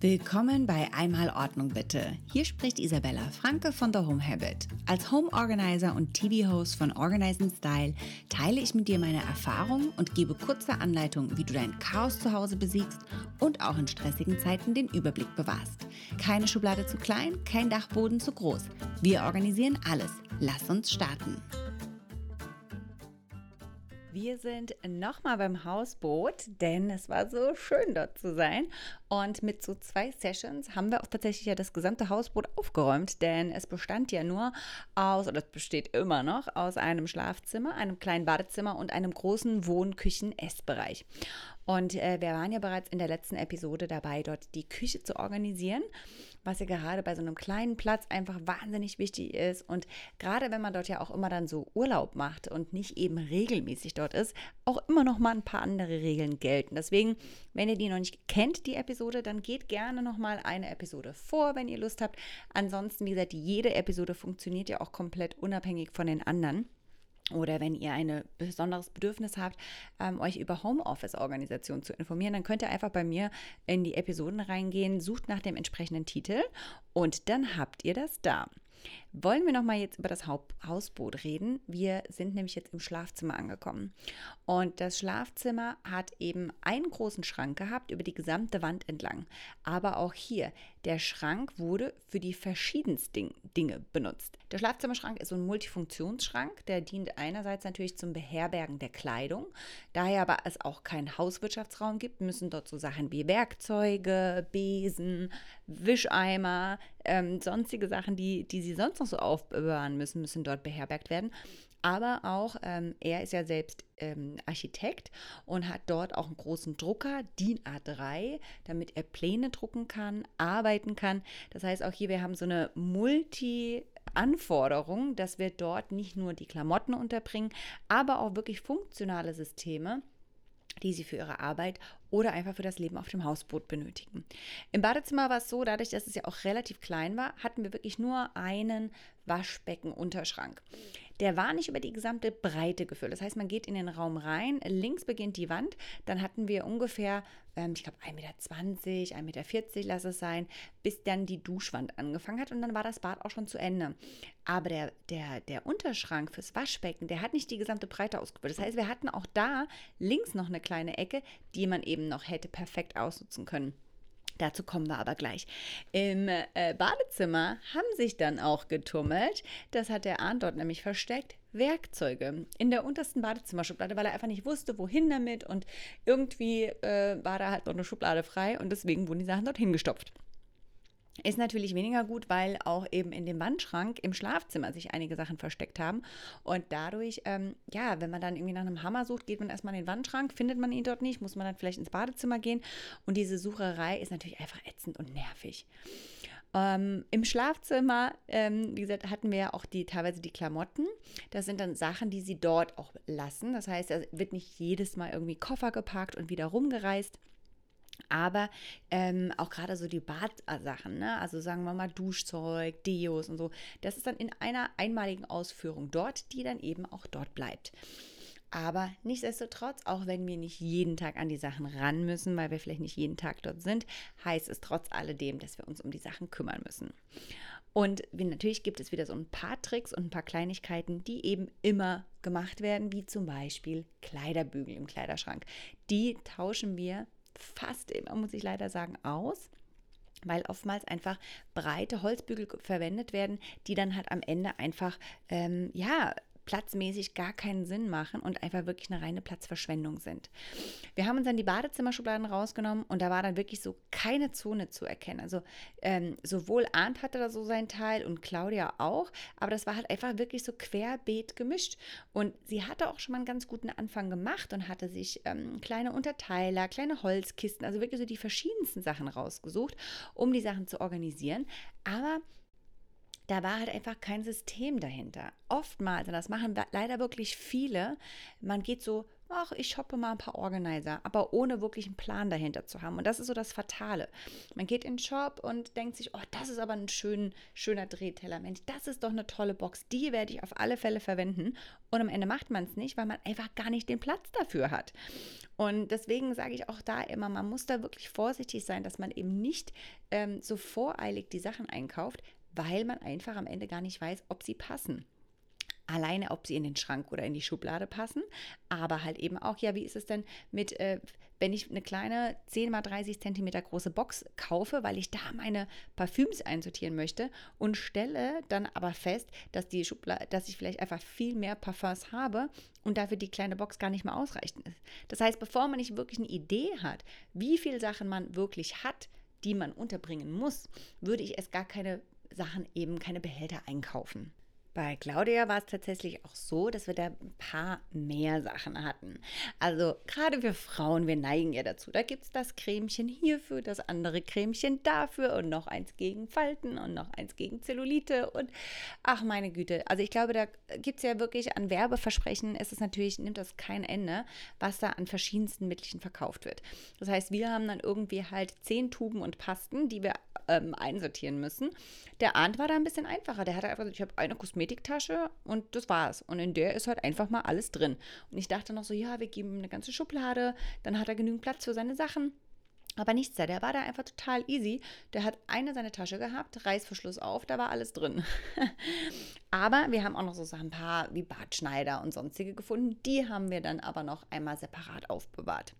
Willkommen bei Einmal Ordnung bitte. Hier spricht Isabella Franke von The Home Habit. Als Home Organizer und TV-Host von Organizing Style teile ich mit dir meine Erfahrungen und gebe kurze Anleitungen, wie du dein Chaos zu Hause besiegst und auch in stressigen Zeiten den Überblick bewahrst. Keine Schublade zu klein, kein Dachboden zu groß. Wir organisieren alles. Lass uns starten. Wir sind nochmal beim Hausboot, denn es war so schön dort zu sein. Und mit so zwei Sessions haben wir auch tatsächlich ja das gesamte Hausboot aufgeräumt, denn es bestand ja nur aus, oder es besteht immer noch, aus einem Schlafzimmer, einem kleinen Badezimmer und einem großen Wohnküchen-Essbereich. Und äh, wir waren ja bereits in der letzten Episode dabei, dort die Küche zu organisieren, was ja gerade bei so einem kleinen Platz einfach wahnsinnig wichtig ist. Und gerade wenn man dort ja auch immer dann so Urlaub macht und nicht eben regelmäßig dort ist, auch immer noch mal ein paar andere Regeln gelten. Deswegen, wenn ihr die noch nicht kennt, die Episode, dann geht gerne noch mal eine Episode vor, wenn ihr Lust habt. Ansonsten, wie gesagt, jede Episode funktioniert ja auch komplett unabhängig von den anderen. Oder wenn ihr ein besonderes Bedürfnis habt, ähm, euch über Homeoffice-Organisation zu informieren, dann könnt ihr einfach bei mir in die Episoden reingehen, sucht nach dem entsprechenden Titel und dann habt ihr das da. Wollen wir noch mal jetzt über das Hausboot reden? Wir sind nämlich jetzt im Schlafzimmer angekommen. Und das Schlafzimmer hat eben einen großen Schrank gehabt über die gesamte Wand entlang. Aber auch hier, der Schrank wurde für die verschiedensten Dinge benutzt. Der Schlafzimmerschrank ist so ein Multifunktionsschrank, der dient einerseits natürlich zum Beherbergen der Kleidung. Daher aber es auch keinen Hauswirtschaftsraum gibt, müssen dort so Sachen wie Werkzeuge, Besen, Wischeimer, ähm, sonstige Sachen, die, die sie sonst noch so aufbewahren müssen, müssen dort beherbergt werden. Aber auch, ähm, er ist ja selbst ähm, Architekt und hat dort auch einen großen Drucker, DIN A3, damit er Pläne drucken kann, arbeiten kann. Das heißt, auch hier, wir haben so eine Multi- Anforderung, dass wir dort nicht nur die Klamotten unterbringen, aber auch wirklich funktionale Systeme, die sie für ihre Arbeit oder einfach für das Leben auf dem Hausboot benötigen. Im Badezimmer war es so, dadurch, dass es ja auch relativ klein war, hatten wir wirklich nur einen Waschbecken-Unterschrank. Der war nicht über die gesamte Breite gefüllt. Das heißt, man geht in den Raum rein, links beginnt die Wand, dann hatten wir ungefähr, ähm, ich glaube, 1,20 Meter, 1,40 Meter, lass es sein, bis dann die Duschwand angefangen hat und dann war das Bad auch schon zu Ende. Aber der, der, der Unterschrank fürs Waschbecken, der hat nicht die gesamte Breite ausgefüllt. Das heißt, wir hatten auch da links noch eine kleine Ecke, die man eben eben noch hätte perfekt ausnutzen können. Dazu kommen wir aber gleich. Im äh, Badezimmer haben sich dann auch getummelt, das hat der Arndt dort nämlich versteckt, Werkzeuge in der untersten Badezimmerschublade, weil er einfach nicht wusste, wohin damit und irgendwie äh, war da halt noch eine Schublade frei und deswegen wurden die Sachen dort hingestopft. Ist natürlich weniger gut, weil auch eben in dem Wandschrank im Schlafzimmer sich einige Sachen versteckt haben. Und dadurch, ähm, ja, wenn man dann irgendwie nach einem Hammer sucht, geht man erstmal in den Wandschrank, findet man ihn dort nicht, muss man dann vielleicht ins Badezimmer gehen. Und diese Sucherei ist natürlich einfach ätzend und nervig. Ähm, Im Schlafzimmer, ähm, wie gesagt, hatten wir ja auch die, teilweise die Klamotten. Das sind dann Sachen, die sie dort auch lassen. Das heißt, da wird nicht jedes Mal irgendwie Koffer gepackt und wieder rumgereist. Aber ähm, auch gerade so die Badsachen, ne? also sagen wir mal Duschzeug, Deos und so, das ist dann in einer einmaligen Ausführung dort, die dann eben auch dort bleibt. Aber nichtsdestotrotz, auch wenn wir nicht jeden Tag an die Sachen ran müssen, weil wir vielleicht nicht jeden Tag dort sind, heißt es trotz alledem, dass wir uns um die Sachen kümmern müssen. Und natürlich gibt es wieder so ein paar Tricks und ein paar Kleinigkeiten, die eben immer gemacht werden, wie zum Beispiel Kleiderbügel im Kleiderschrank. Die tauschen wir fast immer, muss ich leider sagen, aus weil oftmals einfach breite Holzbügel verwendet werden, die dann halt am Ende einfach, ähm, ja, platzmäßig gar keinen Sinn machen und einfach wirklich eine reine Platzverschwendung sind. Wir haben uns dann die Badezimmerschubladen rausgenommen und da war dann wirklich so keine Zone zu erkennen. Also ähm, sowohl Arndt hatte da so sein Teil und Claudia auch, aber das war halt einfach wirklich so querbeet gemischt. Und sie hatte auch schon mal einen ganz guten Anfang gemacht und hatte sich ähm, kleine Unterteiler, kleine Holzkisten, also wirklich so die verschiedensten Sachen rausgesucht, um die Sachen zu organisieren. Aber da war halt einfach kein System dahinter. Oftmals, und das machen leider wirklich viele, man geht so ach, ich shoppe mal ein paar Organizer, aber ohne wirklich einen Plan dahinter zu haben. Und das ist so das Fatale. Man geht in den Shop und denkt sich, oh, das ist aber ein schön, schöner Drehteller. Mensch, das ist doch eine tolle Box. Die werde ich auf alle Fälle verwenden. Und am Ende macht man es nicht, weil man einfach gar nicht den Platz dafür hat. Und deswegen sage ich auch da immer, man muss da wirklich vorsichtig sein, dass man eben nicht ähm, so voreilig die Sachen einkauft, weil man einfach am Ende gar nicht weiß, ob sie passen alleine, ob sie in den Schrank oder in die Schublade passen, aber halt eben auch, ja, wie ist es denn mit, äh, wenn ich eine kleine 10 x 30 cm große Box kaufe, weil ich da meine Parfüms einsortieren möchte und stelle dann aber fest, dass die Schublade, dass ich vielleicht einfach viel mehr Parfums habe und dafür die kleine Box gar nicht mehr ausreichend ist. Das heißt, bevor man nicht wirklich eine Idee hat, wie viele Sachen man wirklich hat, die man unterbringen muss, würde ich es gar keine Sachen eben, keine Behälter einkaufen. Bei Claudia war es tatsächlich auch so, dass wir da ein paar mehr Sachen hatten. Also gerade wir Frauen, wir neigen ja dazu. Da gibt es das Cremchen hierfür, das andere Cremchen dafür und noch eins gegen Falten und noch eins gegen Zellulite und ach meine Güte. Also ich glaube, da gibt es ja wirklich an Werbeversprechen, ist es natürlich, nimmt das kein Ende, was da an verschiedensten Mittelchen verkauft wird. Das heißt, wir haben dann irgendwie halt zehn Tuben und Pasten, die wir ähm, einsortieren müssen. Der Arndt war da ein bisschen einfacher. Der hatte einfach, ich habe eine Kosmetiktasche und das war's. Und in der ist halt einfach mal alles drin. Und ich dachte noch so, ja, wir geben ihm eine ganze Schublade, dann hat er genügend Platz für seine Sachen. Aber nichts da, der war da einfach total easy. Der hat eine seine Tasche gehabt, Reißverschluss auf, da war alles drin. aber wir haben auch noch so ein paar wie Bartschneider und sonstige gefunden. Die haben wir dann aber noch einmal separat aufbewahrt.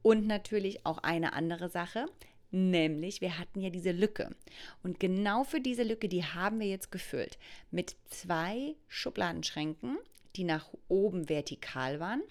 Und natürlich auch eine andere Sache. Nämlich, wir hatten ja diese Lücke. Und genau für diese Lücke, die haben wir jetzt gefüllt. Mit zwei Schubladenschränken, die nach oben vertikal waren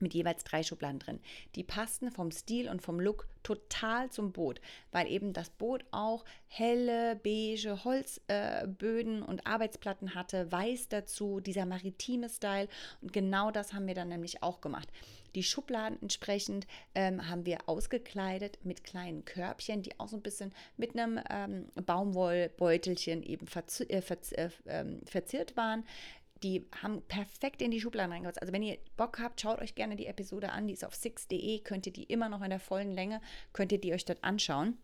mit jeweils drei Schubladen drin. Die passten vom Stil und vom Look total zum Boot, weil eben das Boot auch helle, beige Holzböden äh, und Arbeitsplatten hatte, weiß dazu, dieser maritime Style. Und genau das haben wir dann nämlich auch gemacht. Die Schubladen entsprechend ähm, haben wir ausgekleidet mit kleinen Körbchen, die auch so ein bisschen mit einem ähm, Baumwollbeutelchen eben verzi äh, verzi äh, ähm, verziert waren die haben perfekt in die Schubladen reingepasst. Also wenn ihr Bock habt, schaut euch gerne die Episode an. Die ist auf six.de, könnt ihr die immer noch in der vollen Länge, könnt ihr die euch dort anschauen.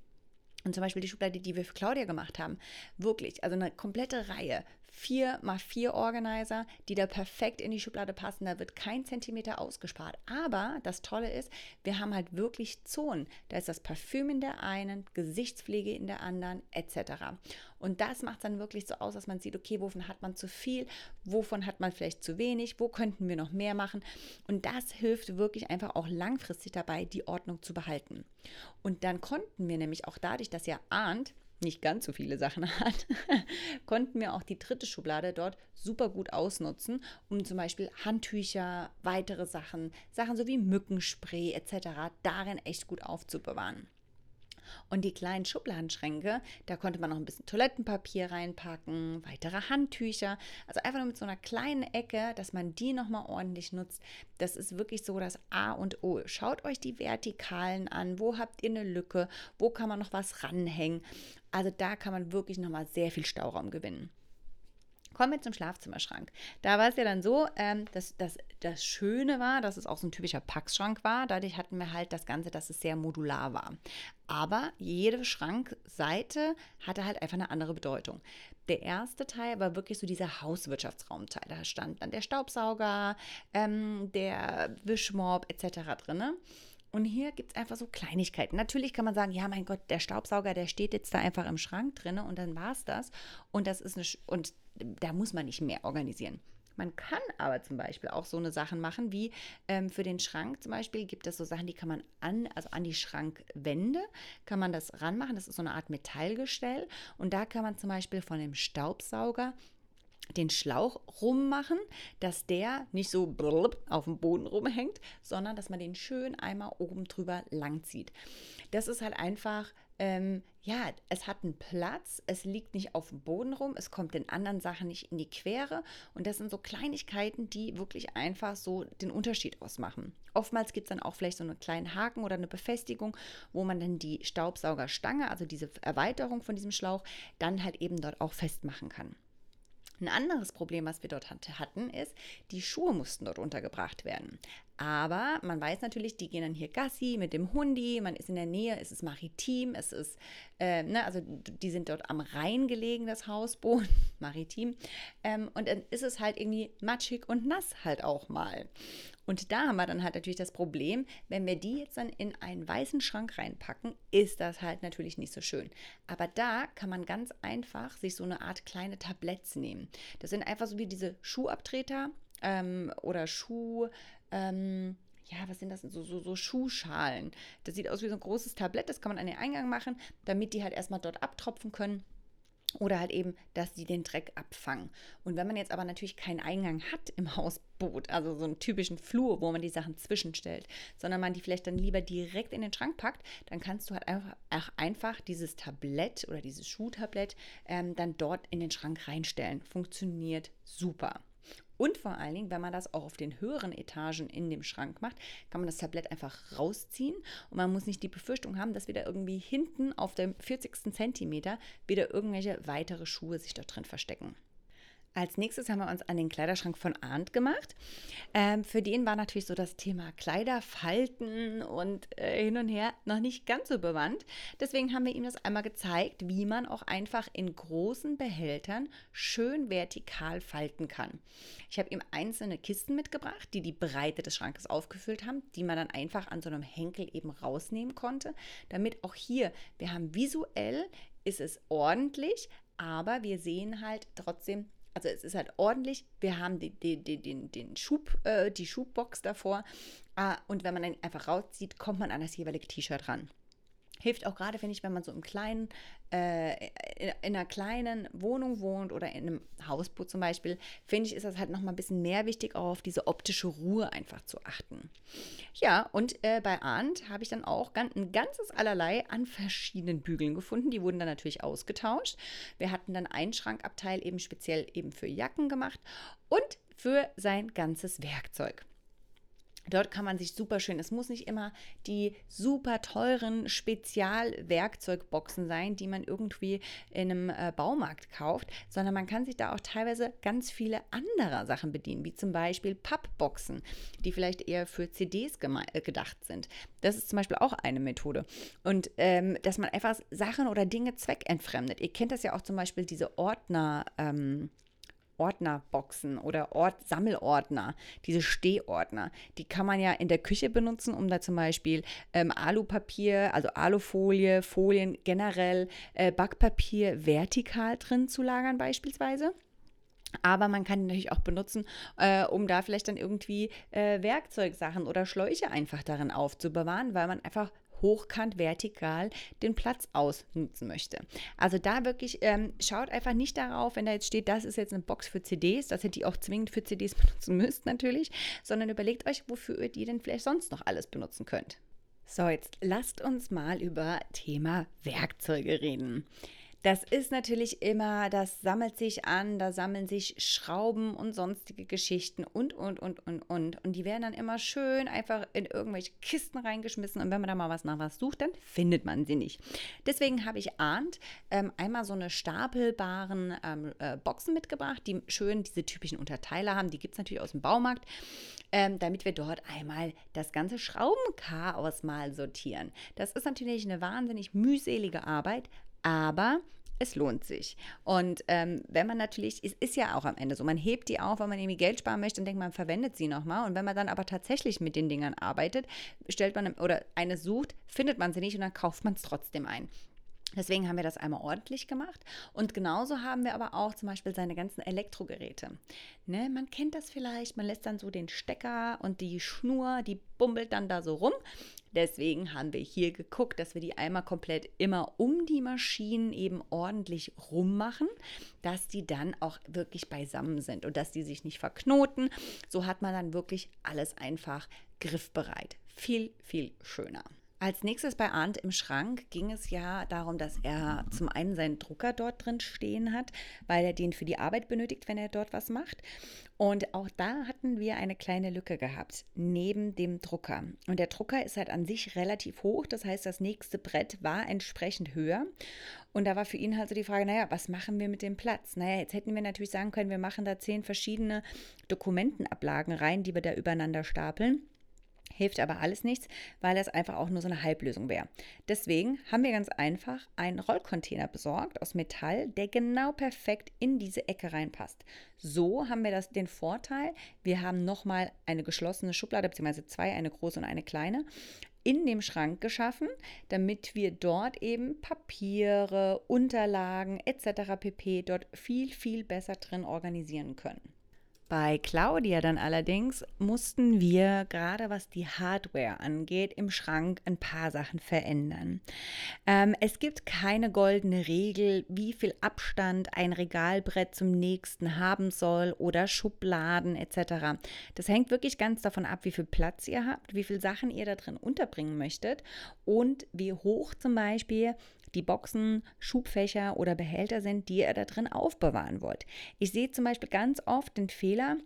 Und zum Beispiel die Schublade, die wir für Claudia gemacht haben, wirklich, also eine komplette Reihe vier mal vier Organizer, die da perfekt in die Schublade passen. Da wird kein Zentimeter ausgespart. Aber das Tolle ist, wir haben halt wirklich Zonen. Da ist das Parfüm in der einen, Gesichtspflege in der anderen, etc. Und das macht dann wirklich so aus, dass man sieht, okay, wovon hat man zu viel, wovon hat man vielleicht zu wenig, wo könnten wir noch mehr machen. Und das hilft wirklich einfach auch langfristig dabei, die Ordnung zu behalten. Und dann konnten wir nämlich auch dadurch, dass ihr ahnt, nicht ganz so viele Sachen hat, konnten wir auch die dritte Schublade dort super gut ausnutzen, um zum Beispiel Handtücher, weitere Sachen, Sachen so wie Mückenspray etc. darin echt gut aufzubewahren. Und die kleinen Schubladenschränke, da konnte man noch ein bisschen Toilettenpapier reinpacken, weitere Handtücher. Also einfach nur mit so einer kleinen Ecke, dass man die nochmal ordentlich nutzt. Das ist wirklich so das A und O. Schaut euch die Vertikalen an. Wo habt ihr eine Lücke? Wo kann man noch was ranhängen? Also da kann man wirklich nochmal sehr viel Stauraum gewinnen. Kommen wir zum Schlafzimmerschrank. Da war es ja dann so, ähm, dass, dass das Schöne war, dass es auch so ein typischer Packschrank war. Dadurch hatten wir halt das Ganze, dass es sehr modular war. Aber jede Schrankseite hatte halt einfach eine andere Bedeutung. Der erste Teil war wirklich so dieser Hauswirtschaftsraumteil. Da stand dann der Staubsauger, ähm, der Wischmob etc. drin. Und hier gibt es einfach so Kleinigkeiten. Natürlich kann man sagen, ja, mein Gott, der Staubsauger, der steht jetzt da einfach im Schrank drin und dann war es das. Und das ist eine, und da muss man nicht mehr organisieren. Man kann aber zum Beispiel auch so eine Sachen machen, wie ähm, für den Schrank zum Beispiel gibt es so Sachen, die kann man an, also an die Schrankwände, kann man das ranmachen. Das ist so eine Art Metallgestell. Und da kann man zum Beispiel von dem Staubsauger den Schlauch rummachen, dass der nicht so auf dem Boden rumhängt, sondern dass man den schön einmal oben drüber langzieht. Das ist halt einfach, ähm, ja, es hat einen Platz, es liegt nicht auf dem Boden rum, es kommt den anderen Sachen nicht in die Quere und das sind so Kleinigkeiten, die wirklich einfach so den Unterschied ausmachen. Oftmals gibt es dann auch vielleicht so einen kleinen Haken oder eine Befestigung, wo man dann die Staubsaugerstange, also diese Erweiterung von diesem Schlauch, dann halt eben dort auch festmachen kann. Ein anderes Problem, was wir dort hatten, ist, die Schuhe mussten dort untergebracht werden. Aber man weiß natürlich, die gehen dann hier Gassi mit dem Hundi, man ist in der Nähe, es ist maritim, es ist, äh, ne, also die sind dort am Rhein gelegen, das Hausboot, maritim. Ähm, und dann ist es halt irgendwie matschig und nass halt auch mal. Und da haben wir dann halt natürlich das Problem, wenn wir die jetzt dann in einen weißen Schrank reinpacken, ist das halt natürlich nicht so schön. Aber da kann man ganz einfach sich so eine Art kleine Tabletts nehmen. Das sind einfach so wie diese Schuhabtreter ähm, oder Schuh. Ähm, ja, was sind das? So, so, so Schuhschalen. Das sieht aus wie so ein großes Tablett, das kann man an den Eingang machen, damit die halt erstmal dort abtropfen können. Oder halt eben, dass sie den Dreck abfangen. Und wenn man jetzt aber natürlich keinen Eingang hat im Hausboot, also so einen typischen Flur, wo man die Sachen zwischenstellt, sondern man die vielleicht dann lieber direkt in den Schrank packt, dann kannst du halt einfach, einfach dieses Tablett oder dieses Schuhtablett ähm, dann dort in den Schrank reinstellen. Funktioniert super. Und vor allen Dingen, wenn man das auch auf den höheren Etagen in dem Schrank macht, kann man das Tablett einfach rausziehen und man muss nicht die Befürchtung haben, dass wieder irgendwie hinten auf dem 40. Zentimeter wieder irgendwelche weitere Schuhe sich dort drin verstecken. Als nächstes haben wir uns an den Kleiderschrank von Arndt gemacht. Ähm, für den war natürlich so das Thema Kleiderfalten und äh, hin und her noch nicht ganz so bewandt. Deswegen haben wir ihm das einmal gezeigt, wie man auch einfach in großen Behältern schön vertikal falten kann. Ich habe ihm einzelne Kisten mitgebracht, die die Breite des Schrankes aufgefüllt haben, die man dann einfach an so einem Henkel eben rausnehmen konnte, damit auch hier, wir haben visuell, ist es ordentlich, aber wir sehen halt trotzdem also es ist halt ordentlich. Wir haben die, die, die, den, den Schub, äh, die Schubbox davor. Ah, und wenn man dann einfach rauszieht, kommt man an das jeweilige T-Shirt ran. Hilft auch gerade, finde ich, wenn man so im kleinen, äh, in, in, einer kleinen Wohnung wohnt oder in einem Hausboot zum Beispiel, finde ich, ist das halt nochmal ein bisschen mehr wichtig, auch auf diese optische Ruhe einfach zu achten. Ja, und äh, bei Arndt habe ich dann auch ganz, ein ganzes Allerlei an verschiedenen Bügeln gefunden. Die wurden dann natürlich ausgetauscht. Wir hatten dann einen Schrankabteil eben speziell eben für Jacken gemacht und für sein ganzes Werkzeug. Dort kann man sich super schön, es muss nicht immer die super teuren Spezialwerkzeugboxen sein, die man irgendwie in einem äh, Baumarkt kauft, sondern man kann sich da auch teilweise ganz viele andere Sachen bedienen, wie zum Beispiel Pappboxen, die vielleicht eher für CDs äh, gedacht sind. Das ist zum Beispiel auch eine Methode. Und ähm, dass man einfach Sachen oder Dinge zweckentfremdet. Ihr kennt das ja auch zum Beispiel diese Ordner. Ähm, Ordnerboxen oder Ort Sammelordner, diese Stehordner. Die kann man ja in der Küche benutzen, um da zum Beispiel ähm, Alupapier, also Alufolie, Folien generell, äh, Backpapier vertikal drin zu lagern beispielsweise. Aber man kann ihn natürlich auch benutzen, äh, um da vielleicht dann irgendwie äh, Werkzeugsachen oder Schläuche einfach darin aufzubewahren, weil man einfach hochkant vertikal den Platz ausnutzen möchte. Also da wirklich ähm, schaut einfach nicht darauf, wenn da jetzt steht, das ist jetzt eine Box für CDs, dass ihr die auch zwingend für CDs benutzen müsst natürlich, sondern überlegt euch, wofür ihr die denn vielleicht sonst noch alles benutzen könnt. So, jetzt lasst uns mal über Thema Werkzeuge reden. Das ist natürlich immer, das sammelt sich an, da sammeln sich Schrauben und sonstige Geschichten und, und, und, und, und. Und die werden dann immer schön einfach in irgendwelche Kisten reingeschmissen. Und wenn man da mal was nach was sucht, dann findet man sie nicht. Deswegen habe ich ahnt ähm, einmal so eine stapelbaren ähm, äh, Boxen mitgebracht, die schön diese typischen Unterteiler haben. Die gibt es natürlich aus dem Baumarkt, ähm, damit wir dort einmal das ganze Schraubenchaos mal sortieren. Das ist natürlich eine wahnsinnig mühselige Arbeit, aber es lohnt sich. Und ähm, wenn man natürlich, es ist ja auch am Ende so, man hebt die auf, weil man irgendwie Geld sparen möchte und denkt, man verwendet sie nochmal. Und wenn man dann aber tatsächlich mit den Dingern arbeitet, stellt man oder eine sucht, findet man sie nicht und dann kauft man es trotzdem ein. Deswegen haben wir das einmal ordentlich gemacht. Und genauso haben wir aber auch zum Beispiel seine ganzen Elektrogeräte. Ne, man kennt das vielleicht, man lässt dann so den Stecker und die Schnur, die bummelt dann da so rum. Deswegen haben wir hier geguckt, dass wir die einmal komplett immer um die Maschinen eben ordentlich rummachen, dass die dann auch wirklich beisammen sind und dass die sich nicht verknoten. So hat man dann wirklich alles einfach griffbereit. Viel, viel schöner. Als nächstes bei Arndt im Schrank ging es ja darum, dass er zum einen seinen Drucker dort drin stehen hat, weil er den für die Arbeit benötigt, wenn er dort was macht. Und auch da hatten wir eine kleine Lücke gehabt, neben dem Drucker. Und der Drucker ist halt an sich relativ hoch, das heißt, das nächste Brett war entsprechend höher. Und da war für ihn halt so die Frage, naja, was machen wir mit dem Platz? Naja, jetzt hätten wir natürlich sagen können, wir machen da zehn verschiedene Dokumentenablagen rein, die wir da übereinander stapeln. Hilft aber alles nichts, weil das einfach auch nur so eine Halblösung wäre. Deswegen haben wir ganz einfach einen Rollcontainer besorgt aus Metall, der genau perfekt in diese Ecke reinpasst. So haben wir das, den Vorteil, wir haben nochmal eine geschlossene Schublade, beziehungsweise zwei, eine große und eine kleine, in dem Schrank geschaffen, damit wir dort eben Papiere, Unterlagen etc. pp. dort viel, viel besser drin organisieren können. Bei Claudia dann allerdings mussten wir gerade was die Hardware angeht im Schrank ein paar Sachen verändern. Ähm, es gibt keine goldene Regel, wie viel Abstand ein Regalbrett zum nächsten haben soll oder Schubladen etc. Das hängt wirklich ganz davon ab, wie viel Platz ihr habt, wie viele Sachen ihr da drin unterbringen möchtet und wie hoch zum Beispiel die Boxen, Schubfächer oder Behälter sind, die ihr da drin aufbewahren wollt. Ich sehe zum Beispiel ganz oft den Fehler,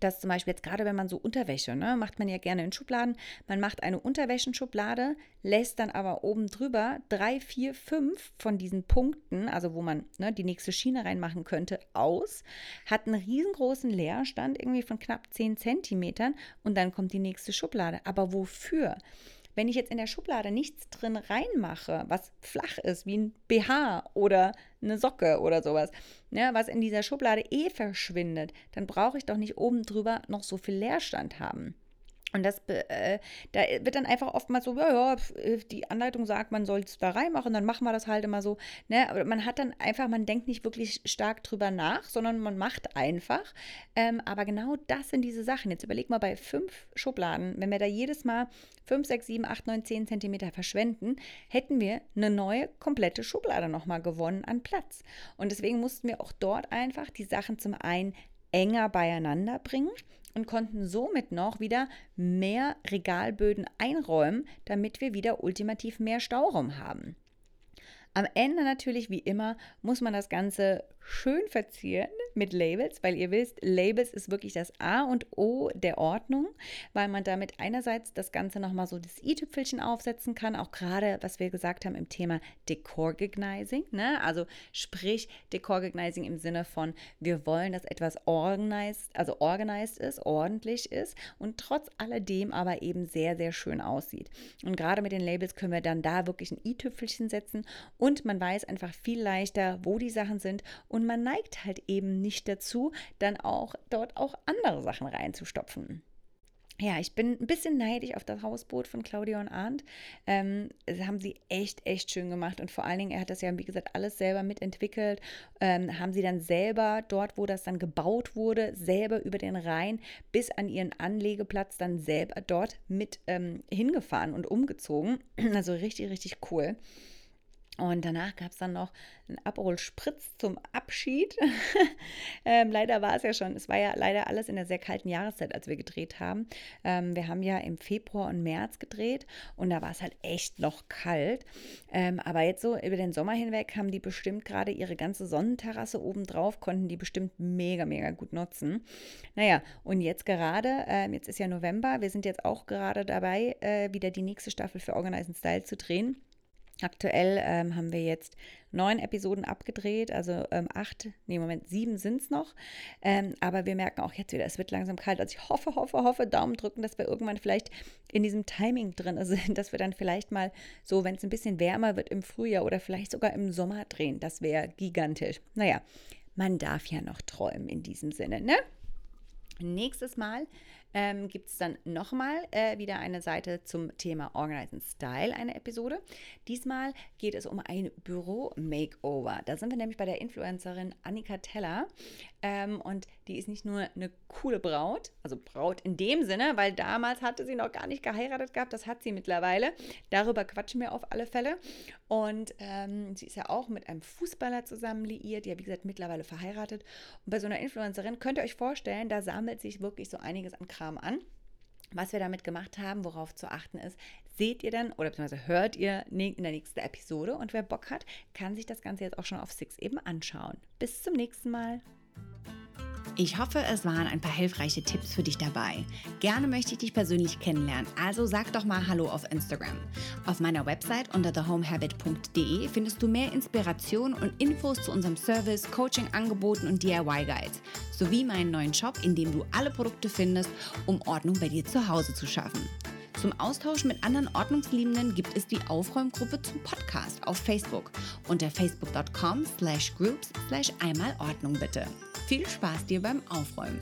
dass zum Beispiel jetzt gerade wenn man so Unterwäsche, ne, macht man ja gerne in Schubladen, man macht eine Unterwäschenschublade, lässt dann aber oben drüber drei, vier, fünf von diesen Punkten, also wo man ne, die nächste Schiene reinmachen könnte, aus, hat einen riesengroßen Leerstand irgendwie von knapp 10 Zentimetern und dann kommt die nächste Schublade. Aber wofür? Wenn ich jetzt in der Schublade nichts drin reinmache, was flach ist, wie ein BH oder eine Socke oder sowas, ne, was in dieser Schublade eh verschwindet, dann brauche ich doch nicht oben drüber noch so viel Leerstand haben. Und das, äh, da wird dann einfach oftmals so, ja, ja, die Anleitung sagt, man soll es da reinmachen, dann machen wir das halt immer so. Ne? Aber man hat dann einfach, man denkt nicht wirklich stark drüber nach, sondern man macht einfach. Ähm, aber genau das sind diese Sachen. Jetzt überleg mal bei fünf Schubladen, wenn wir da jedes Mal 5, 6, 7, 8, 9, 10 Zentimeter verschwenden, hätten wir eine neue, komplette Schublade nochmal gewonnen an Platz. Und deswegen mussten wir auch dort einfach die Sachen zum einen enger beieinander bringen und konnten somit noch wieder mehr Regalböden einräumen, damit wir wieder ultimativ mehr Stauraum haben. Am Ende natürlich, wie immer, muss man das Ganze schön verzieren mit Labels, weil ihr wisst, Labels ist wirklich das A und O der Ordnung, weil man damit einerseits das Ganze nochmal so das i-Tüpfelchen aufsetzen kann, auch gerade, was wir gesagt haben im Thema Decorganizing, ne? also sprich Decorganizing im Sinne von, wir wollen, dass etwas organized, also organized ist, ordentlich ist und trotz alledem aber eben sehr, sehr schön aussieht. Und gerade mit den Labels können wir dann da wirklich ein i-Tüpfelchen setzen und man weiß einfach viel leichter, wo die Sachen sind und man neigt halt eben nicht dazu, dann auch dort auch andere Sachen reinzustopfen. Ja, ich bin ein bisschen neidisch auf das Hausboot von Claudia und Arndt. Ähm, das haben sie echt, echt schön gemacht. Und vor allen Dingen, er hat das ja, wie gesagt, alles selber mitentwickelt. Ähm, haben sie dann selber dort, wo das dann gebaut wurde, selber über den Rhein bis an ihren Anlegeplatz dann selber dort mit ähm, hingefahren und umgezogen. Also richtig, richtig cool. Und danach gab es dann noch einen Aperol Spritz zum Abschied. ähm, leider war es ja schon, es war ja leider alles in der sehr kalten Jahreszeit, als wir gedreht haben. Ähm, wir haben ja im Februar und März gedreht und da war es halt echt noch kalt. Ähm, aber jetzt so über den Sommer hinweg haben die bestimmt gerade ihre ganze Sonnenterrasse oben drauf, konnten die bestimmt mega, mega gut nutzen. Naja, und jetzt gerade, ähm, jetzt ist ja November, wir sind jetzt auch gerade dabei, äh, wieder die nächste Staffel für Organize Style zu drehen. Aktuell ähm, haben wir jetzt neun Episoden abgedreht, also ähm, acht, nee, Moment, sieben sind es noch. Ähm, aber wir merken auch jetzt wieder, es wird langsam kalt. Also ich hoffe, hoffe, hoffe, Daumen drücken, dass wir irgendwann vielleicht in diesem Timing drin sind, dass wir dann vielleicht mal so, wenn es ein bisschen wärmer wird im Frühjahr oder vielleicht sogar im Sommer drehen. Das wäre gigantisch. Naja, man darf ja noch träumen in diesem Sinne, ne? Nächstes Mal ähm, gibt es dann nochmal äh, wieder eine Seite zum Thema Organize Style, eine Episode. Diesmal geht es um ein Büro-Makeover. Da sind wir nämlich bei der Influencerin Annika Teller. Ähm, und die ist nicht nur eine coole Braut, also Braut in dem Sinne, weil damals hatte sie noch gar nicht geheiratet gehabt, das hat sie mittlerweile. Darüber quatschen wir auf alle Fälle. Und ähm, sie ist ja auch mit einem Fußballer zusammen liiert, ja, wie gesagt, mittlerweile verheiratet. Und bei so einer Influencerin könnt ihr euch vorstellen, da sammelt sich wirklich so einiges an Kram an. Was wir damit gemacht haben, worauf zu achten ist, seht ihr dann oder beziehungsweise hört ihr in der nächsten Episode. Und wer Bock hat, kann sich das Ganze jetzt auch schon auf Six eben anschauen. Bis zum nächsten Mal. Ich hoffe, es waren ein paar hilfreiche Tipps für dich dabei. Gerne möchte ich dich persönlich kennenlernen, also sag doch mal Hallo auf Instagram. Auf meiner Website unter thehomehabit.de findest du mehr Inspiration und Infos zu unserem Service, Coaching-Angeboten und DIY-Guides sowie meinen neuen Shop, in dem du alle Produkte findest, um Ordnung bei dir zu Hause zu schaffen. Zum Austausch mit anderen Ordnungsliebenden gibt es die Aufräumgruppe zum Podcast auf Facebook unter facebook.com slash groups slash einmal Ordnung bitte. Viel Spaß dir beim Aufräumen.